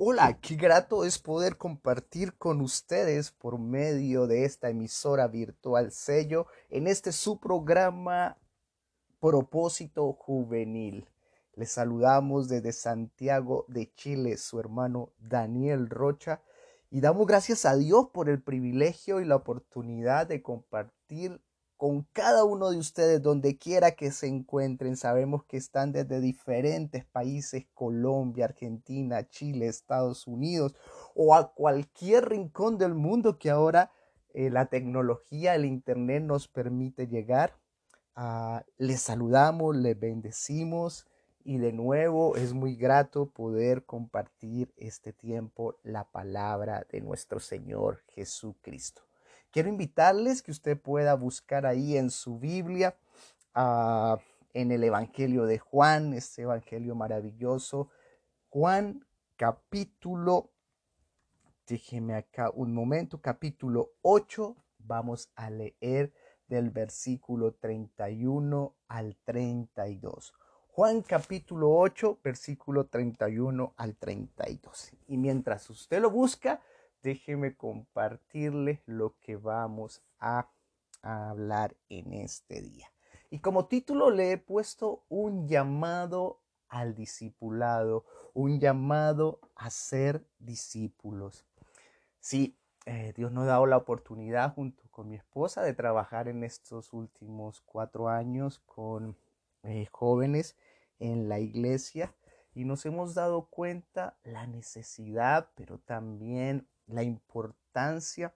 Hola, qué grato es poder compartir con ustedes por medio de esta emisora virtual sello en este su programa Propósito Juvenil. Les saludamos desde Santiago de Chile, su hermano Daniel Rocha, y damos gracias a Dios por el privilegio y la oportunidad de compartir con cada uno de ustedes donde quiera que se encuentren. Sabemos que están desde diferentes países, Colombia, Argentina, Chile, Estados Unidos o a cualquier rincón del mundo que ahora eh, la tecnología, el Internet nos permite llegar. Ah, les saludamos, les bendecimos y de nuevo es muy grato poder compartir este tiempo la palabra de nuestro Señor Jesucristo. Quiero invitarles que usted pueda buscar ahí en su Biblia, uh, en el Evangelio de Juan, este Evangelio maravilloso. Juan capítulo, déjeme acá un momento, capítulo 8, vamos a leer del versículo 31 al 32. Juan capítulo 8, versículo 31 al 32. Y mientras usted lo busca, déjeme compartirles lo que vamos a, hablar en este día. Y como título le he puesto un llamado al discipulado, un llamado a ser discípulos. Sí, eh, Dios nos ha dado la oportunidad junto con mi esposa de trabajar en estos últimos cuatro años con eh, jóvenes en la iglesia y nos hemos dado cuenta la necesidad, pero también la importancia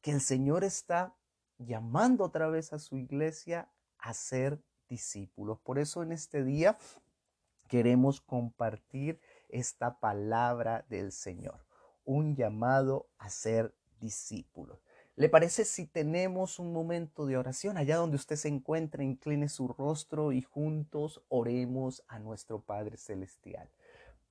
que el Señor está llamando otra vez a su iglesia a ser discípulos. Por eso en este día queremos compartir esta palabra del Señor, un llamado a ser discípulos. ¿Le parece si tenemos un momento de oración allá donde usted se encuentra, incline su rostro y juntos oremos a nuestro Padre Celestial?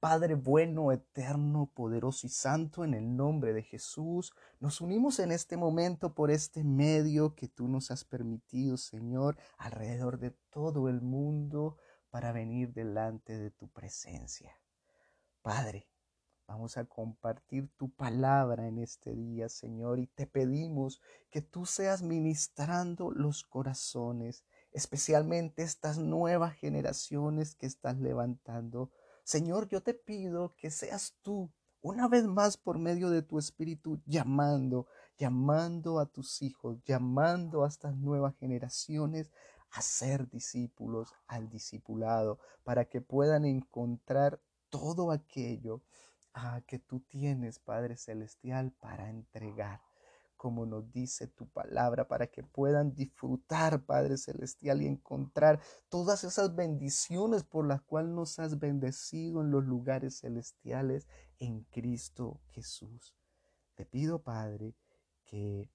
Padre bueno, eterno, poderoso y santo, en el nombre de Jesús, nos unimos en este momento por este medio que tú nos has permitido, Señor, alrededor de todo el mundo para venir delante de tu presencia. Padre, vamos a compartir tu palabra en este día, Señor, y te pedimos que tú seas ministrando los corazones, especialmente estas nuevas generaciones que estás levantando Señor, yo te pido que seas tú una vez más por medio de tu espíritu llamando, llamando a tus hijos, llamando a estas nuevas generaciones a ser discípulos, al discipulado, para que puedan encontrar todo aquello ah, que tú tienes, Padre Celestial, para entregar como nos dice tu palabra, para que puedan disfrutar, Padre Celestial, y encontrar todas esas bendiciones por las cuales nos has bendecido en los lugares celestiales en Cristo Jesús. Te pido, Padre, que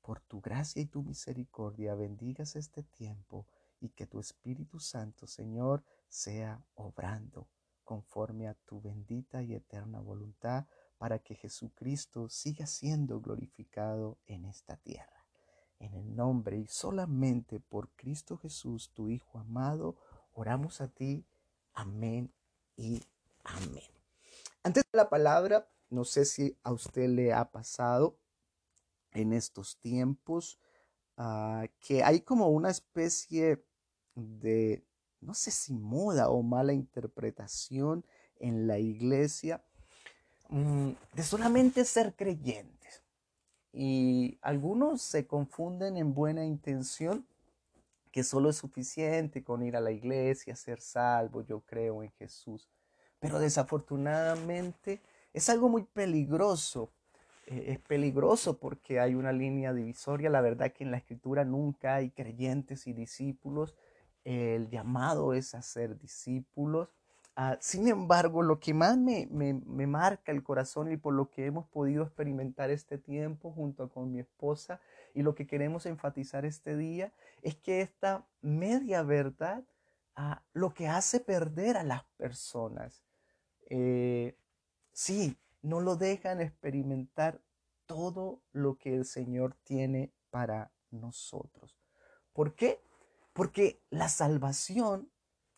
por tu gracia y tu misericordia bendigas este tiempo y que tu Espíritu Santo, Señor, sea obrando conforme a tu bendita y eterna voluntad para que Jesucristo siga siendo glorificado en esta tierra. En el nombre y solamente por Cristo Jesús, tu Hijo amado, oramos a ti. Amén y amén. Antes de la palabra, no sé si a usted le ha pasado en estos tiempos uh, que hay como una especie de, no sé si moda o mala interpretación en la iglesia de solamente ser creyentes. Y algunos se confunden en buena intención que solo es suficiente con ir a la iglesia, ser salvo, yo creo en Jesús. Pero desafortunadamente es algo muy peligroso. Eh, es peligroso porque hay una línea divisoria. La verdad que en la escritura nunca hay creyentes y discípulos. El llamado es a ser discípulos. Ah, sin embargo, lo que más me, marca el corazón y por lo que hemos podido experimentar este tiempo junto con mi esposa y lo que queremos enfatizar este día es que esta media verdad ah, lo que hace perder a las personas. Eh, sí, no lo dejan experimentar todo lo que el Señor tiene para nosotros. ¿Por qué? Porque la salvación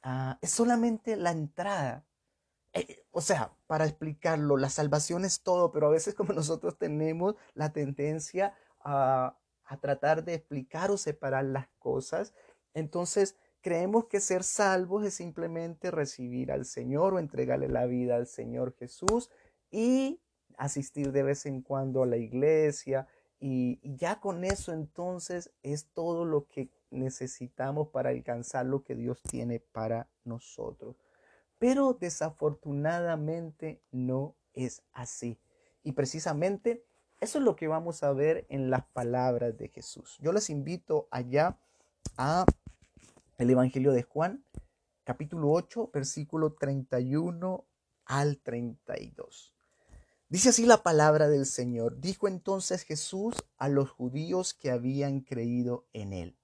Ah, es solamente la entrada. Eh, o sea, para explicarlo, la salvación es todo, pero a veces como nosotros tenemos la tendencia a, a tratar de explicar o separar las cosas, entonces creemos que ser salvos es simplemente recibir al Señor o entregarle la vida al Señor Jesús y asistir de vez en cuando a la iglesia y, ya con eso entonces es todo lo que necesitamos para alcanzar lo que Dios tiene para nosotros. Pero desafortunadamente no es así. Y precisamente eso es lo que vamos a ver en las palabras de Jesús. Yo les invito allá a el Evangelio de Juan, capítulo 8, versículo 31 al 32. Dice así la palabra del Señor. Dijo entonces Jesús a los judíos que habían creído en él.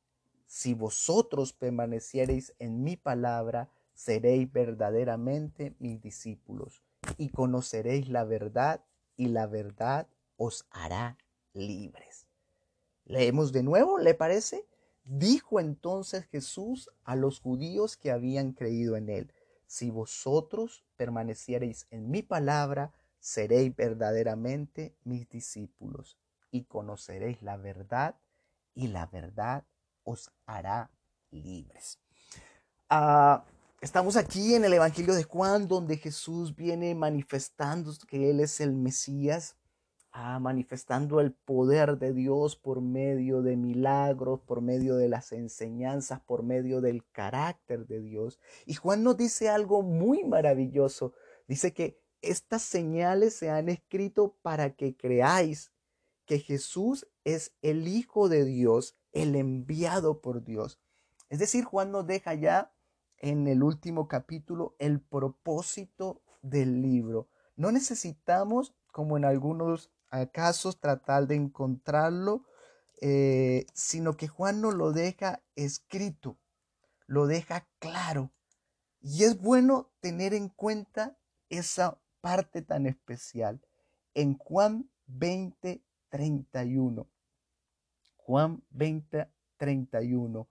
Si vosotros permaneciereis en mi palabra, seréis verdaderamente mis discípulos y conoceréis la verdad y la verdad os hará libres. Leemos de nuevo, ¿le parece? Dijo entonces Jesús a los judíos que habían creído en él, si vosotros permaneciereis en mi palabra, seréis verdaderamente mis discípulos y conoceréis la verdad y la verdad os hará libres. Ah, estamos aquí en el Evangelio de Juan donde Jesús viene manifestando que Él es el Mesías, ah, manifestando el poder de Dios por medio de milagros, por medio de las enseñanzas, por medio del carácter de Dios. Y Juan nos dice algo muy maravilloso. Dice que estas señales se han escrito para que creáis que Jesús es el Hijo de Dios, el enviado por Dios. Es decir, Juan nos deja ya en el último capítulo el propósito del libro. No necesitamos, como en algunos casos, tratar de encontrarlo, eh, sino que Juan nos lo deja escrito, lo deja claro. Y es bueno tener en cuenta esa parte tan especial. En Juan 20, 31, Juan 20, 31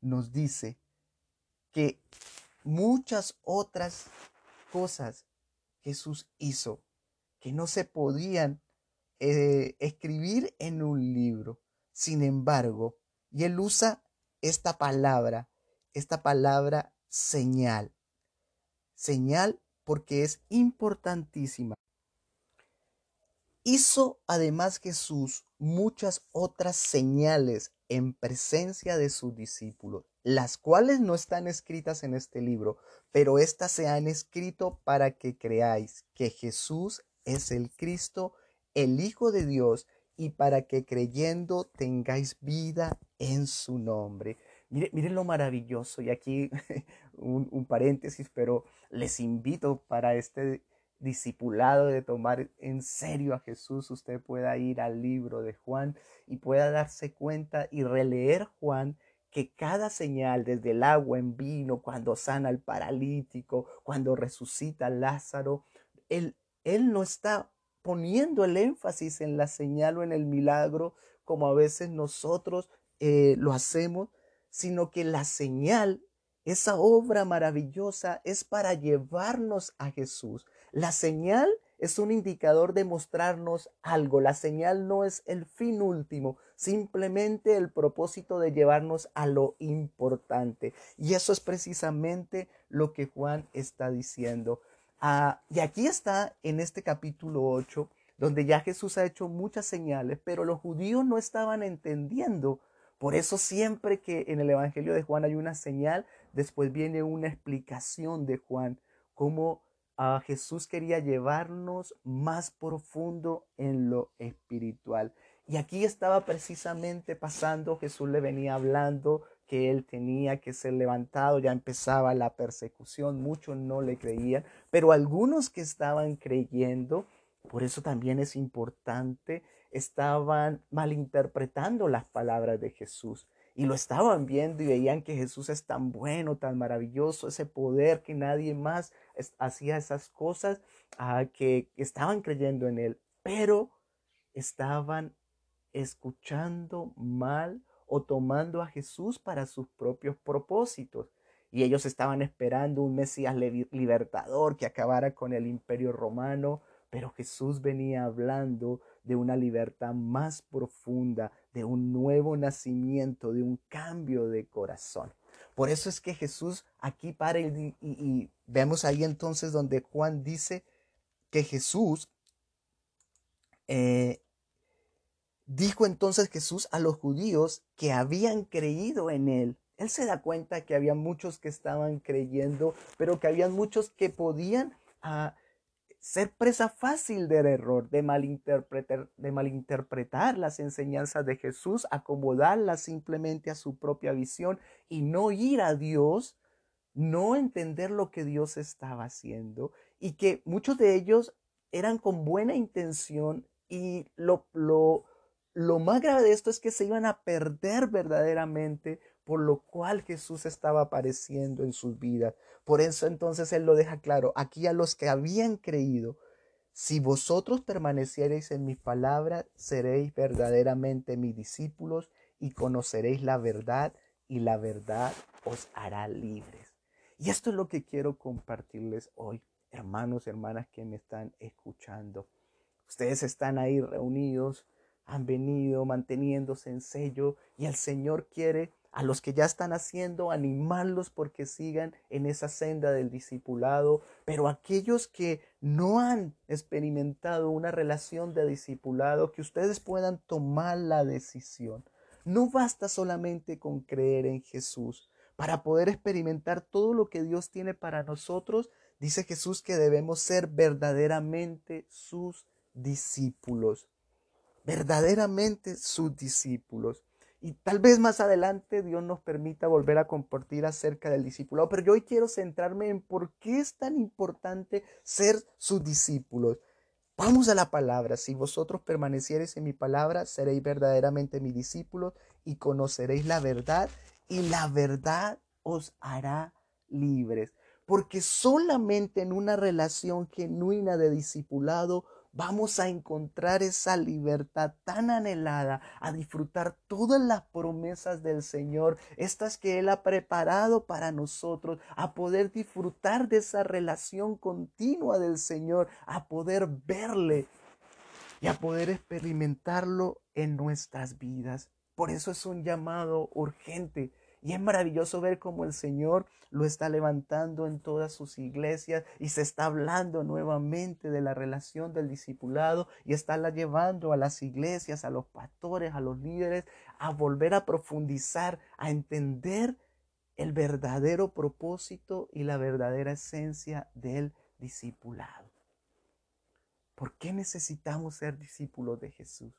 nos dice que muchas otras cosas Jesús hizo que no se podían eh, escribir en un libro. Sin embargo, y él usa esta palabra, esta palabra señal. Señal porque es importantísima. Hizo además Jesús muchas otras señales en presencia de sus discípulos, las cuales no están escritas en este libro, pero éstas se han escrito para que creáis que Jesús es el Cristo, el Hijo de Dios, y para que creyendo tengáis vida en su nombre. Miren, lo maravilloso, y aquí un, paréntesis, pero les invito para este discipulado de tomar en serio a Jesús, usted pueda ir al libro de Juan y pueda darse cuenta y releer Juan que cada señal, desde el agua en vino, cuando sana al paralítico, cuando resucita a Lázaro, él, él no está poniendo el énfasis en la señal o en el milagro como a veces nosotros eh, lo hacemos, sino que la señal, esa obra maravillosa, es para llevarnos a Jesús. La señal es un indicador de mostrarnos algo. La señal no es el fin último, simplemente el propósito de llevarnos a lo importante. Y eso es precisamente lo que Juan está diciendo. Ah, y aquí está en este capítulo 8, donde ya Jesús ha hecho muchas señales, pero los judíos no estaban entendiendo por eso siempre que en el Evangelio de Juan hay una señal, después viene una explicación de Juan, cómo a Jesús quería llevarnos más profundo en lo espiritual. Y aquí estaba precisamente pasando, Jesús le venía hablando que él tenía que ser levantado, ya empezaba la persecución, muchos no le creían, pero algunos que estaban creyendo, por eso también es importante estaban malinterpretando las palabras de Jesús y lo estaban viendo y veían que Jesús es tan bueno, tan maravilloso, ese poder que nadie más hacía esas cosas, ah, que estaban creyendo en él, pero estaban escuchando mal o tomando a Jesús para sus propios propósitos. y ellos estaban esperando un Mesías libertador que acabara con el imperio romano, pero Jesús venía hablando de una libertad más profunda, de un nuevo nacimiento, de un cambio de corazón. Por eso es que Jesús aquí para y, y, vemos ahí entonces donde Juan dice que Jesús eh, dijo entonces Jesús a los judíos que habían creído en él. Él se da cuenta que había muchos que estaban creyendo, pero que había muchos que podían ah, ser presa fácil del error, de malinterpretar, de malinterpretar las enseñanzas de Jesús, acomodarlas simplemente a su propia visión y no ir a Dios, no entender lo que Dios estaba haciendo y que muchos de ellos eran con buena intención y lo, lo, lo más grave de esto es que se iban a perder verdaderamente por lo cual Jesús estaba apareciendo en sus vidas. Por eso entonces Él lo deja claro, aquí a los que habían creído, si vosotros permaneciereis en mi palabra, seréis verdaderamente mis discípulos y conoceréis la verdad y la verdad os hará libres. Y esto es lo que quiero compartirles hoy, hermanos y hermanas que me están escuchando. Ustedes están ahí reunidos, han venido manteniéndose en sello y el Señor quiere a los que ya están haciendo, animarlos porque sigan en esa senda del discipulado, pero aquellos que no han experimentado una relación de discipulado, que ustedes puedan tomar la decisión. No basta solamente con creer en Jesús. Para poder experimentar todo lo que Dios tiene para nosotros, dice Jesús que debemos ser verdaderamente sus discípulos. Verdaderamente sus discípulos. Y tal vez más adelante Dios nos permita volver a compartir acerca del discipulado. Pero yo hoy quiero centrarme en por qué es tan importante ser sus discípulos. Vamos a la palabra. Si vosotros permaneciereis en mi palabra, seréis verdaderamente mis discípulos y conoceréis la verdad y la verdad os hará libres. Porque solamente en una relación genuina de discipulado vamos a encontrar esa libertad tan anhelada, a disfrutar todas las promesas del Señor, estas que Él ha preparado para nosotros, a poder disfrutar de esa relación continua del Señor, a poder verle y a poder experimentarlo en nuestras vidas. Por eso es un llamado urgente y es maravilloso ver cómo el Señor lo está levantando en todas sus iglesias y se está hablando nuevamente de la relación del discipulado y está la llevando a las iglesias, a los pastores, a los líderes, a volver a profundizar, a entender el verdadero propósito y la verdadera esencia del discipulado. ¿Por qué necesitamos ser discípulos de Jesús?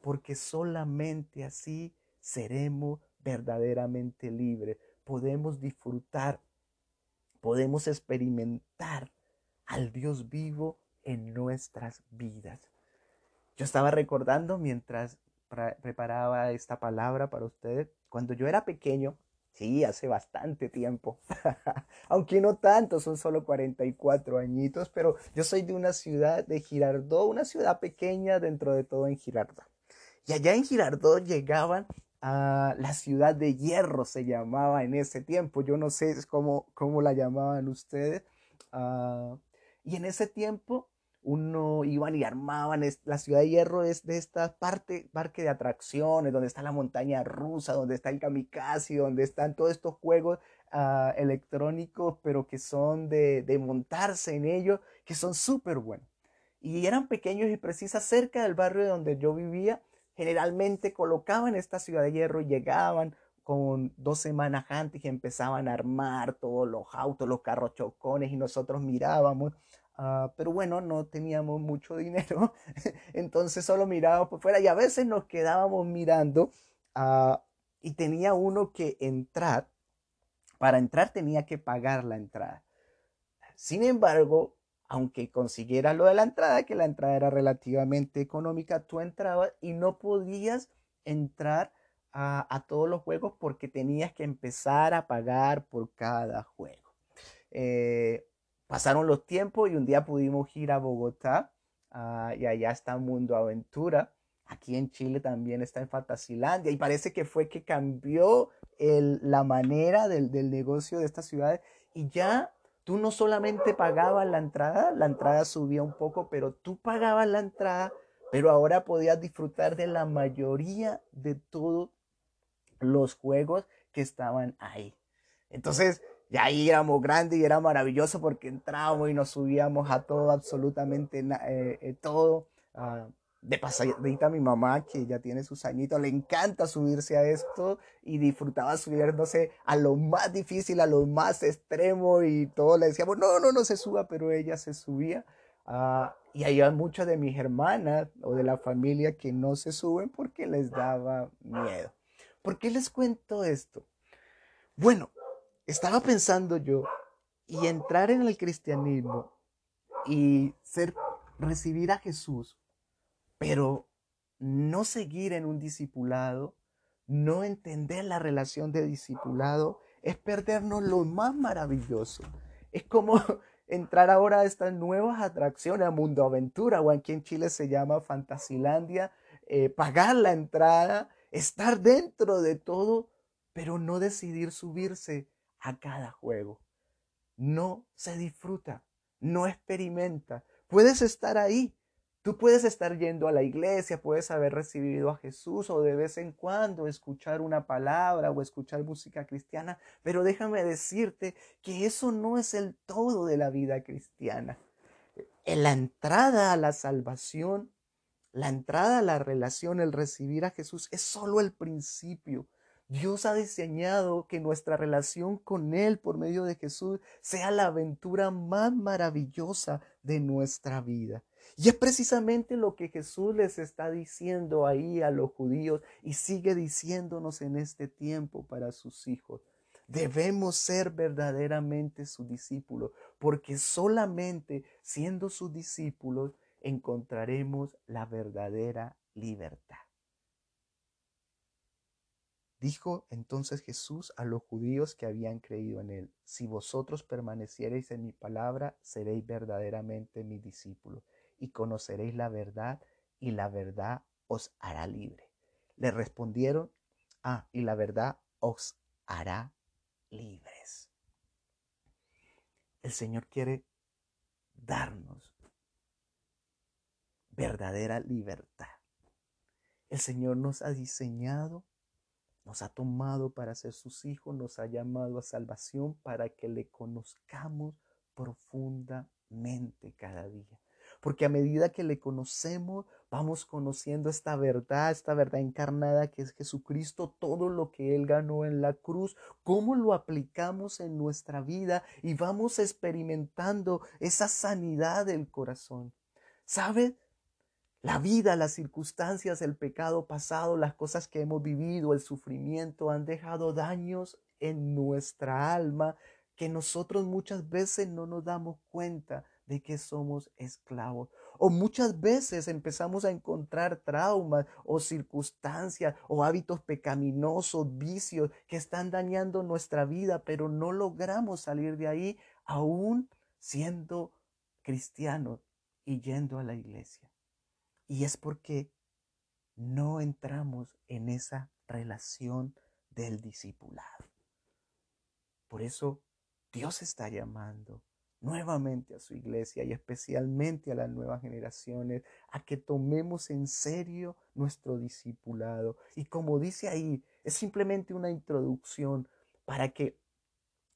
Porque solamente así seremos verdaderamente libre, podemos disfrutar, podemos experimentar al Dios vivo en nuestras vidas. Yo estaba recordando mientras preparaba esta palabra para ustedes, cuando yo era pequeño, sí, hace bastante tiempo, aunque no tanto, son solo 44 añitos, pero yo soy de una ciudad de Girardot, una ciudad pequeña dentro de todo en Girardot. Y allá en Girardot llegaban la ciudad de hierro se llamaba en ese tiempo. Yo no sé cómo, cómo la llamaban ustedes. Ah, y en ese tiempo uno iban y armaban. la ciudad de hierro es de esta parte, parque de atracciones, donde está la montaña rusa, donde está el kamikaze, donde están todos estos juegos ah, electrónicos, pero que son de, de montarse en ellos, que son súper buenos. Y eran pequeños y precisas cerca del barrio donde yo vivía generalmente colocaban esta ciudad de hierro y llegaban con dos semanas antes y empezaban a armar todos los autos, los carros chocones y nosotros mirábamos. Ah, pero bueno, no teníamos mucho dinero, entonces solo mirábamos por fuera y a veces nos quedábamos mirando ah, y tenía uno que entrar. Para entrar tenía que pagar la entrada. Sin embargo, aunque consiguieras lo de la entrada, que la entrada era relativamente económica, tú entrabas y no podías entrar a, todos los juegos porque tenías que empezar a pagar por cada juego. Eh, pasaron los tiempos y un día pudimos ir a Bogotá ah, y allá está Mundo Aventura. Aquí en Chile también está en Fantasilandia y parece que fue que cambió la manera del, del negocio de esta ciudad y ya tú no solamente pagabas la entrada, la entrada subía un poco, pero tú pagabas la entrada, pero ahora podías disfrutar de la mayoría de todos los juegos que estaban ahí. Entonces, ya ahí éramos grandes y era maravilloso porque entrábamos y nos subíamos a todo, absolutamente eh, eh, todo. De pasadita mi mamá, que ya tiene sus añitos, le encanta subirse a esto y disfrutaba subiéndose a lo más difícil, a lo más extremo y todos le decíamos, no, no, no se suba, pero ella se subía. Uh, y hay muchas de mis hermanas o de la familia que no se suben porque les daba miedo. ¿Por qué les cuento esto? Bueno, estaba pensando yo y entrar en el cristianismo y ser recibir a Jesús, pero no seguir en un discipulado, no entender la relación de discipulado, es perdernos lo más maravilloso. Es como entrar ahora a estas nuevas atracciones, a Mundo Aventura, o aquí en Chile se llama Fantasilandia, eh, pagar la entrada, estar dentro de todo, pero no decidir subirse a cada juego. No se disfruta, no experimenta. Puedes estar ahí. Tú puedes estar yendo a la iglesia, puedes haber recibido a Jesús o de vez en cuando escuchar una palabra o escuchar música cristiana, pero déjame decirte que eso no es el todo de la vida cristiana. En la entrada a la salvación, la entrada a la relación, el recibir a Jesús es solo el principio. Dios ha diseñado que nuestra relación con Él por medio de Jesús sea la aventura más maravillosa de nuestra vida. Y es precisamente lo que Jesús les está diciendo ahí a los judíos y sigue diciéndonos en este tiempo para sus hijos. Debemos ser verdaderamente sus discípulos, porque solamente siendo sus discípulos encontraremos la verdadera libertad. Dijo entonces Jesús a los judíos que habían creído en él, si vosotros permaneciereis en mi palabra, seréis verdaderamente mis discípulos, y conoceréis la verdad, y la verdad os hará libre. Le respondieron, ah, y la verdad os hará libres. El Señor quiere darnos verdadera libertad. El Señor nos ha diseñado nos ha tomado para ser sus hijos, nos ha llamado a salvación para que le conozcamos profundamente cada día. Porque a medida que le conocemos, vamos conociendo esta verdad, esta verdad encarnada que es Jesucristo, todo lo que Él ganó en la cruz, cómo lo aplicamos en nuestra vida y vamos experimentando esa sanidad del corazón. ¿Sabe? La vida, las circunstancias, el pecado pasado, las cosas que hemos vivido, el sufrimiento han dejado daños en nuestra alma que nosotros muchas veces no nos damos cuenta de que somos esclavos. O muchas veces empezamos a encontrar traumas o circunstancias o hábitos pecaminosos, vicios que están dañando nuestra vida, pero no logramos salir de ahí aún siendo cristianos y yendo a la iglesia. Y es porque no entramos en esa relación del discipulado. Por eso Dios está llamando nuevamente a su iglesia y especialmente a las nuevas generaciones a que tomemos en serio nuestro discipulado. Y como dice ahí, es simplemente una introducción para que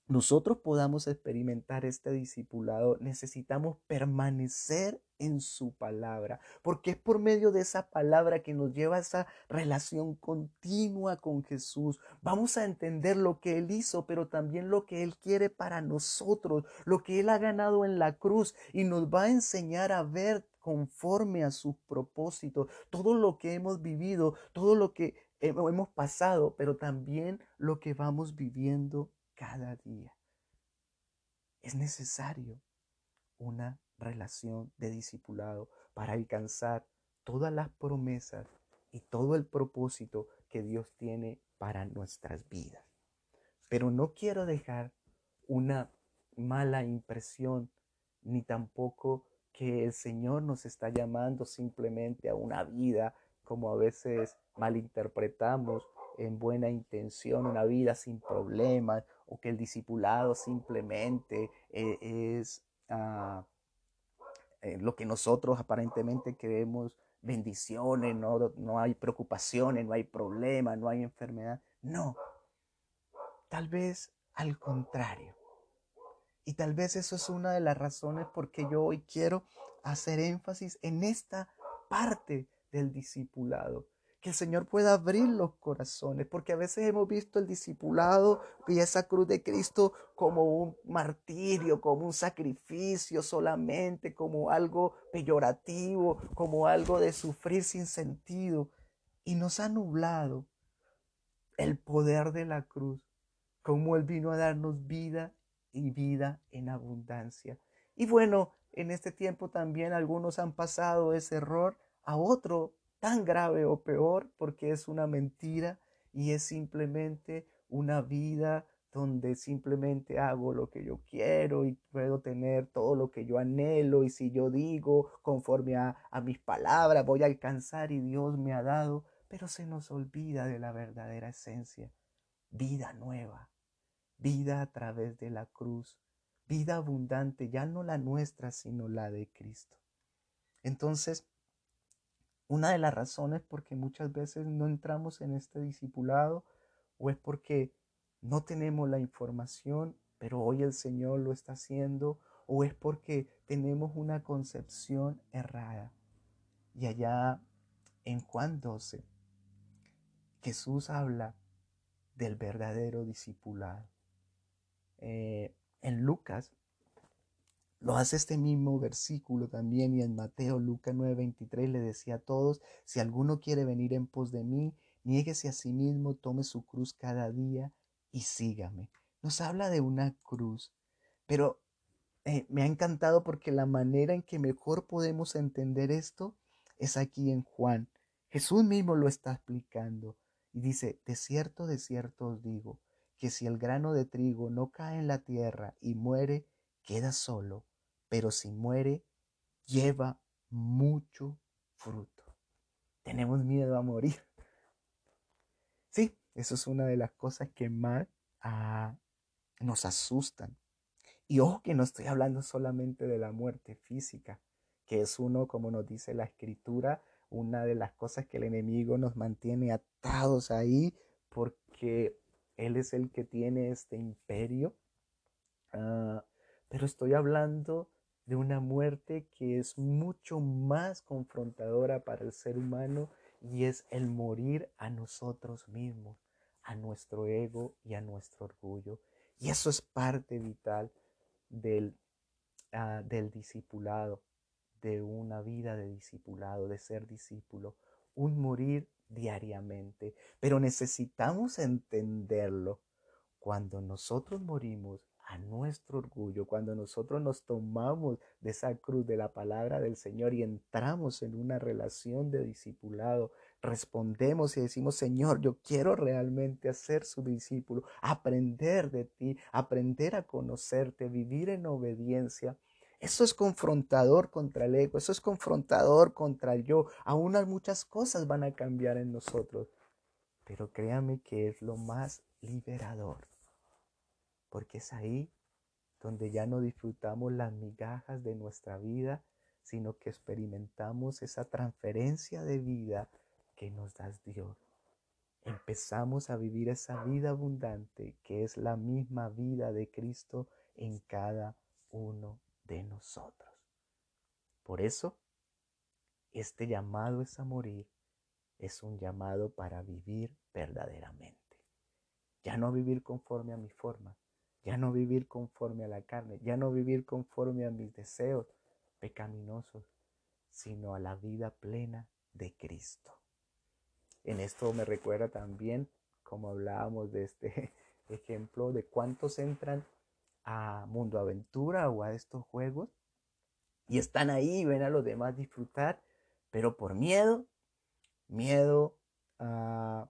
nosotros podamos experimentar este discipulado, necesitamos permanecer en su palabra, porque es por medio de esa palabra que nos lleva a esa relación continua con Jesús. Vamos a entender lo que Él hizo, pero también lo que Él quiere para nosotros, lo que Él ha ganado en la cruz y nos va a enseñar a ver conforme a sus propósitos, todo lo que hemos vivido, todo lo que hemos pasado, pero también lo que vamos viviendo cada día. Es necesario una relación de discipulado para alcanzar todas las promesas y todo el propósito que Dios tiene para nuestras vidas. Pero no quiero dejar una mala impresión ni tampoco que el Señor nos está llamando simplemente a una vida como a veces malinterpretamos en buena intención, una vida sin problemas, o que el discipulado simplemente eh, es ah, eh, lo que nosotros aparentemente creemos bendiciones, no, no hay preocupaciones, no hay problemas, no hay enfermedad. No, tal vez al contrario. Y tal vez eso es una de las razones por que yo hoy quiero hacer énfasis en esta parte del discipulado. Que el Señor pueda abrir los corazones, porque a veces hemos visto el discipulado y esa cruz de Cristo como un martirio, como un sacrificio solamente, como algo peyorativo, como algo de sufrir sin sentido. Y nos ha nublado el poder de la cruz, como Él vino a darnos vida y vida en abundancia. Y bueno, en este tiempo también algunos han pasado ese error a otro tan grave o peor porque es una mentira y es simplemente una vida donde simplemente hago lo que yo quiero y puedo tener todo lo que yo anhelo y si yo digo conforme a, mis palabras voy a alcanzar y Dios me ha dado, pero se nos olvida de la verdadera esencia, vida nueva, vida a través de la cruz, vida abundante, ya no la nuestra, sino la de Cristo. Entonces, una de las razones por que muchas veces no entramos en este discipulado o es porque no tenemos la información, pero hoy el Señor lo está haciendo, o es porque tenemos una concepción errada. Y allá en Juan 12, Jesús habla del verdadero discipulado. Eh, en Lucas, lo hace este mismo versículo también y en Mateo, Lucas 9:23 le decía a todos, si alguno quiere venir en pos de mí, niéguese a sí mismo, tome su cruz cada día y sígame. Nos habla de una cruz, pero eh, me ha encantado porque la manera en que mejor podemos entender esto es aquí en Juan. Jesús mismo lo está explicando y dice, de cierto, de cierto os digo, que si el grano de trigo no cae en la tierra y muere, queda solo, pero si muere, lleva mucho fruto. Tenemos miedo a morir. Sí, eso es una de las cosas que más ah, nos asustan. Y ojo que no estoy hablando solamente de la muerte física, que es uno, como nos dice la escritura, una de las cosas que el enemigo nos mantiene atados ahí, porque él es el que tiene este imperio. Ah, pero estoy hablando de una muerte que es mucho más confrontadora para el ser humano y es el morir a nosotros mismos, a nuestro ego y a nuestro orgullo. Y eso es parte vital del, ah, del discipulado, de una vida de discipulado, de ser discípulo, un morir diariamente, pero necesitamos entenderlo. Cuando nosotros morimos a nuestro orgullo, cuando nosotros nos tomamos de esa cruz de la palabra del Señor y entramos en una relación de discipulado, respondemos y decimos, Señor, yo quiero realmente ser su discípulo, aprender de ti, aprender a conocerte, vivir en obediencia. Eso es confrontador contra el ego, eso es confrontador contra el yo. Aún muchas cosas van a cambiar en nosotros, pero créame que es lo más liberador, porque es ahí donde ya no disfrutamos las migajas de nuestra vida, sino que experimentamos esa transferencia de vida que nos da Dios. Empezamos a vivir esa vida abundante que es la misma vida de Cristo en cada uno de nosotros. Por eso, este llamado es a morir, es un llamado para vivir verdaderamente. Ya no vivir conforme a mi forma, ya no vivir conforme a la carne, ya no vivir conforme a mis deseos pecaminosos, sino a la vida plena de Cristo. En esto me recuerda también, como hablábamos de este ejemplo, de cuántos entran a Mundo Aventura o a estos juegos y están ahí, ven a los demás disfrutar, pero por miedo, miedo a,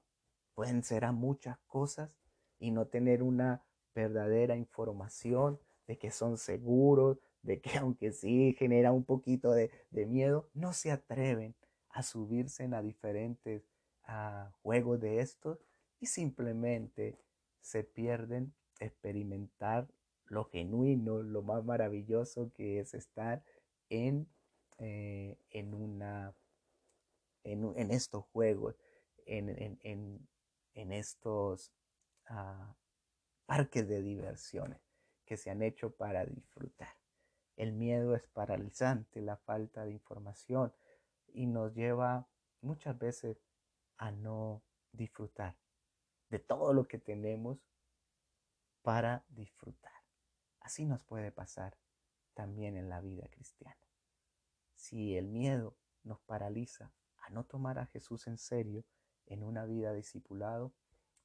pueden ser a muchas cosas y no tener una verdadera información de que son seguros, de que aunque sí genera un poquito de, miedo, no se atreven a subirse a diferentes juegos de estos y simplemente se pierden experimentar lo genuino, lo más maravilloso que es estar en, eh, en, una, en, estos juegos, en, en estos ah, parques de diversiones que se han hecho para disfrutar. El miedo es paralizante, la falta de información y nos lleva muchas veces a no disfrutar de todo lo que tenemos para disfrutar. Así nos puede pasar también en la vida cristiana. Si el miedo nos paraliza a no tomar a Jesús en serio en una vida discipulado,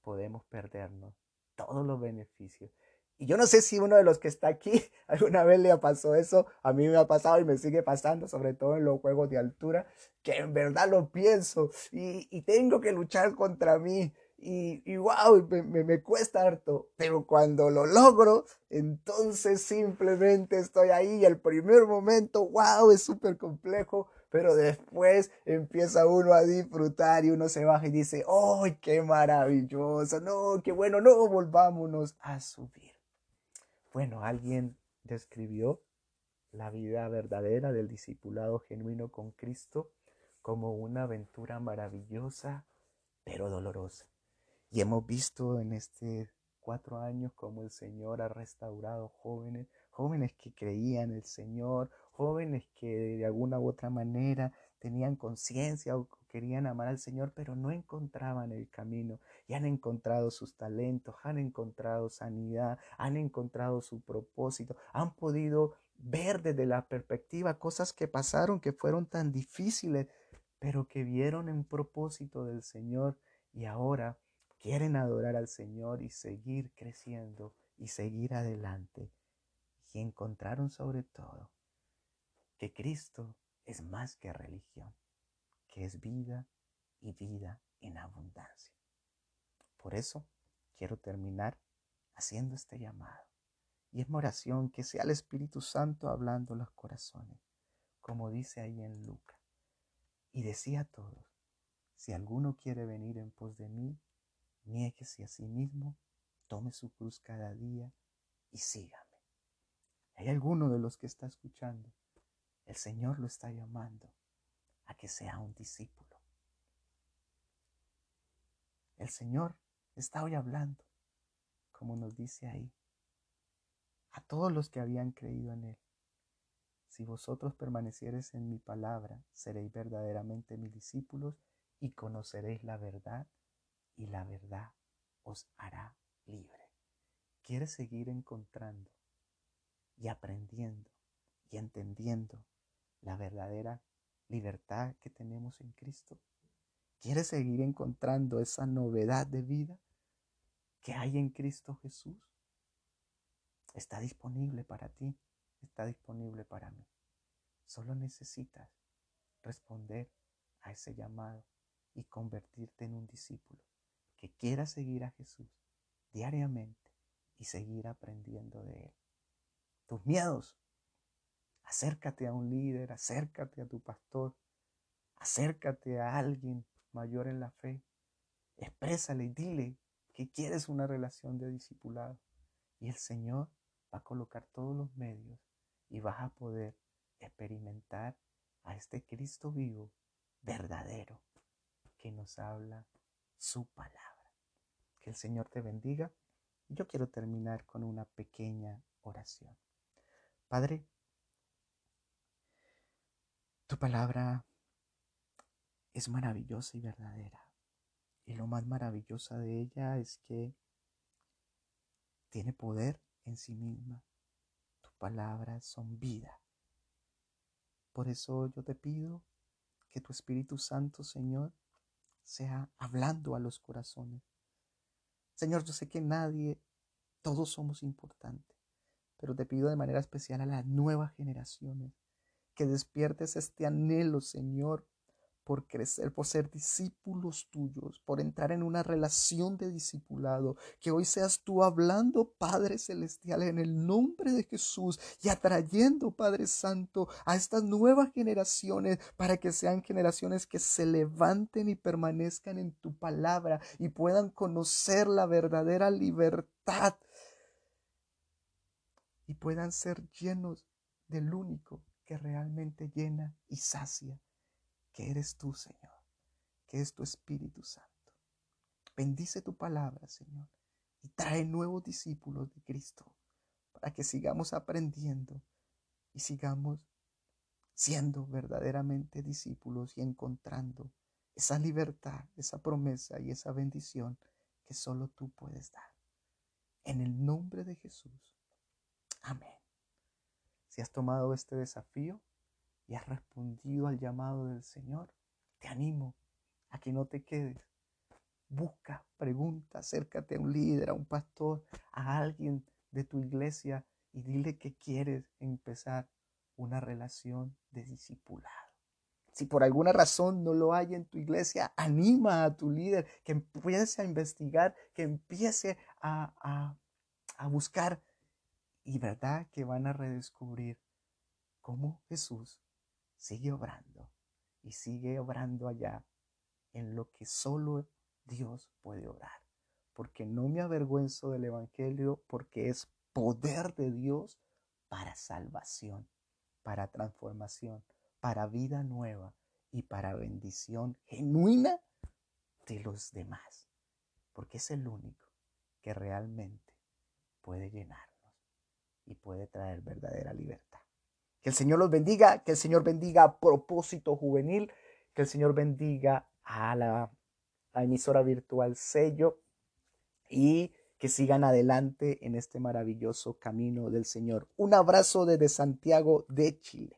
podemos perdernos todos los beneficios y yo no sé si uno de los que está aquí alguna vez le pasó eso, a mí me ha pasado y me sigue pasando, sobre todo en los juegos de altura, que en verdad lo pienso y, y tengo que luchar contra mí. Y, y wow, me, me, me, cuesta harto, pero cuando lo logro, entonces simplemente estoy ahí y el primer momento, wow, es súper complejo, pero después empieza uno a disfrutar y uno se baja y dice, ¡ay, qué maravilloso! No, qué bueno, no, volvámonos a subir. Bueno, alguien describió la vida verdadera del discipulado genuino con Cristo como una aventura maravillosa, pero dolorosa. Y hemos visto en este cuatro años cómo el Señor ha restaurado jóvenes, jóvenes que creían en el Señor, jóvenes que de alguna u otra manera tenían conciencia o querían amar al Señor, pero no encontraban el camino y han encontrado sus talentos, han encontrado sanidad, han encontrado su propósito, han podido ver desde la perspectiva cosas que pasaron que fueron tan difíciles, pero que vieron en propósito del Señor y ahora quieren adorar al Señor y seguir creciendo y seguir adelante. Y encontraron sobre todo que Cristo es más que religión que es vida y vida en abundancia. Por eso quiero terminar haciendo este llamado. Y es mi oración que sea el Espíritu Santo hablando los corazones, como dice ahí en Lucas. Y decía a todos, si alguno quiere venir en pos de mí, niéguese a sí mismo, tome su cruz cada día y sígame. Hay alguno de los que está escuchando, el Señor lo está llamando a que sea un discípulo. El Señor está hoy hablando, como nos dice ahí, a todos los que habían creído en Él. Si vosotros permaneciereis en mi palabra, seréis verdaderamente mis discípulos y conoceréis la verdad y la verdad os hará libre. ¿Quieres seguir encontrando y aprendiendo y entendiendo la verdadera libertad que tenemos en Cristo? ¿Quieres seguir encontrando esa novedad de vida que hay en Cristo Jesús? Está disponible para ti, está disponible para mí. Solo necesitas responder a ese llamado y convertirte en un discípulo que quiera seguir a Jesús diariamente y seguir aprendiendo de Él. Tus miedos Acércate a un líder, acércate a tu pastor, acércate a alguien mayor en la fe. Exprésale y dile que quieres una relación de discipulado. Y el Señor va a colocar todos los medios y vas a poder experimentar a este Cristo vivo, verdadero, que nos habla su palabra. Que el Señor te bendiga. Yo quiero terminar con una pequeña oración. Padre, tu palabra es maravillosa y verdadera. Y lo más maravillosa de ella es que tiene poder en sí misma. Tus palabras son vida. Por eso yo te pido que tu Espíritu Santo, Señor, sea hablando a los corazones. Señor, yo sé que nadie, todos somos importantes, pero te pido de manera especial a las nuevas generaciones que despiertes este anhelo, Señor, por crecer, por ser discípulos tuyos, por entrar en una relación de discipulado. Que hoy seas tú hablando, Padre Celestial, en el nombre de Jesús y atrayendo, Padre Santo, a estas nuevas generaciones para que sean generaciones que se levanten y permanezcan en tu palabra y puedan conocer la verdadera libertad y puedan ser llenos del único que realmente llena y sacia que eres tú, Señor, que es tu Espíritu Santo. Bendice tu palabra, Señor, y trae nuevos discípulos de Cristo para que sigamos aprendiendo y sigamos siendo verdaderamente discípulos y encontrando esa libertad, esa promesa y esa bendición que solo tú puedes dar. En el nombre de Jesús. Amén. Si has tomado este desafío, y has respondido al llamado del Señor, te animo a que no te quedes. Busca, pregunta, acércate a un líder, a un pastor, a alguien de tu iglesia y dile que quieres empezar una relación de discipulado. Si por alguna razón no lo hay en tu iglesia, anima a tu líder que empiece a investigar, que empiece a, a, a buscar y verdad que van a redescubrir cómo Jesús sigue obrando y sigue obrando allá en lo que solo Dios puede obrar. Porque no me avergüenzo del Evangelio porque es poder de Dios para salvación, para transformación, para vida nueva y para bendición genuina de los demás. Porque es el único que realmente puede llenarnos y puede traer verdadera libertad. Que el Señor los bendiga, que el Señor bendiga a propósito juvenil, que el Señor bendiga a la emisora virtual sello y que sigan adelante en este maravilloso camino del Señor. Un abrazo desde Santiago de Chile.